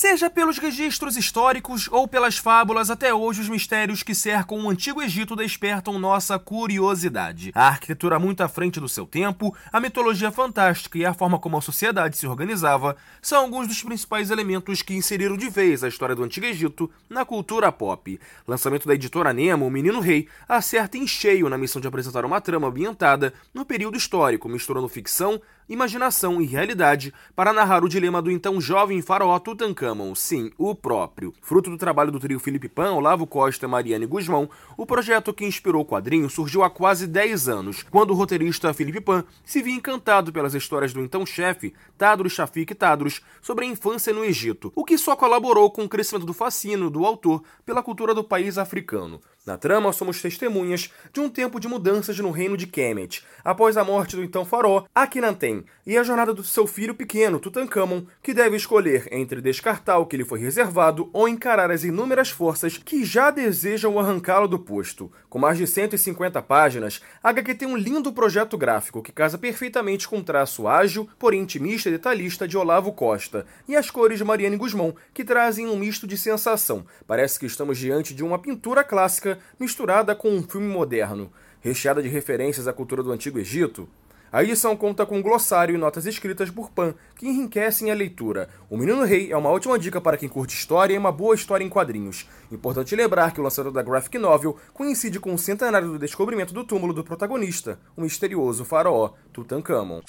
Seja pelos registros históricos ou pelas fábulas, até hoje os mistérios que cercam o Antigo Egito despertam nossa curiosidade. A arquitetura muito à frente do seu tempo, a mitologia fantástica e a forma como a sociedade se organizava são alguns dos principais elementos que inseriram de vez a história do Antigo Egito na cultura pop. Lançamento da editora Nemo, O Menino Rei, acerta em cheio na missão de apresentar uma trama ambientada no período histórico, misturando ficção, imaginação e realidade para narrar o dilema do então jovem faraó Tutankhamon, sim, o próprio. Fruto do trabalho do trio Felipe Pan, Olavo Costa e Mariane Guzmão, o projeto que inspirou o quadrinho surgiu há quase 10 anos, quando o roteirista Felipe Pan se viu encantado pelas histórias do então chefe, Tadros Shafik Tadros, sobre a infância no Egito, o que só colaborou com o crescimento do fascínio do autor pela cultura do país africano. Na trama, somos testemunhas de um tempo de mudanças no reino de Kemet, após a morte do então faraó Akhenaten, e a jornada do seu filho pequeno, Tutankhamon, que deve escolher entre descartar o que lhe foi reservado ou encarar as inúmeras forças que já desejam arrancá-lo do posto. Com mais de 150 páginas, a HQ tem um lindo projeto gráfico que casa perfeitamente com o traço ágil, porém intimista e detalhista de Olavo Costa, e as cores de Mariane Guzmão, que trazem um misto de sensação. Parece que estamos diante de uma pintura clássica misturada com um filme moderno, recheada de referências à cultura do Antigo Egito. A edição conta com um glossário e notas escritas por Pan, que enriquecem a leitura. O Menino Rei é uma ótima dica para quem curte história e uma boa história em quadrinhos. Importante lembrar que o lançamento da graphic novel coincide com o centenário do descobrimento do túmulo do protagonista, o misterioso faraó Tutankhamon.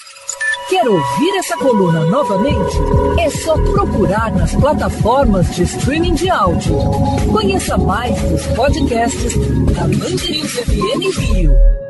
Quer ouvir essa coluna novamente? É só procurar nas plataformas de streaming de áudio. Conheça mais dos podcasts da Mandirinhos FM Rio.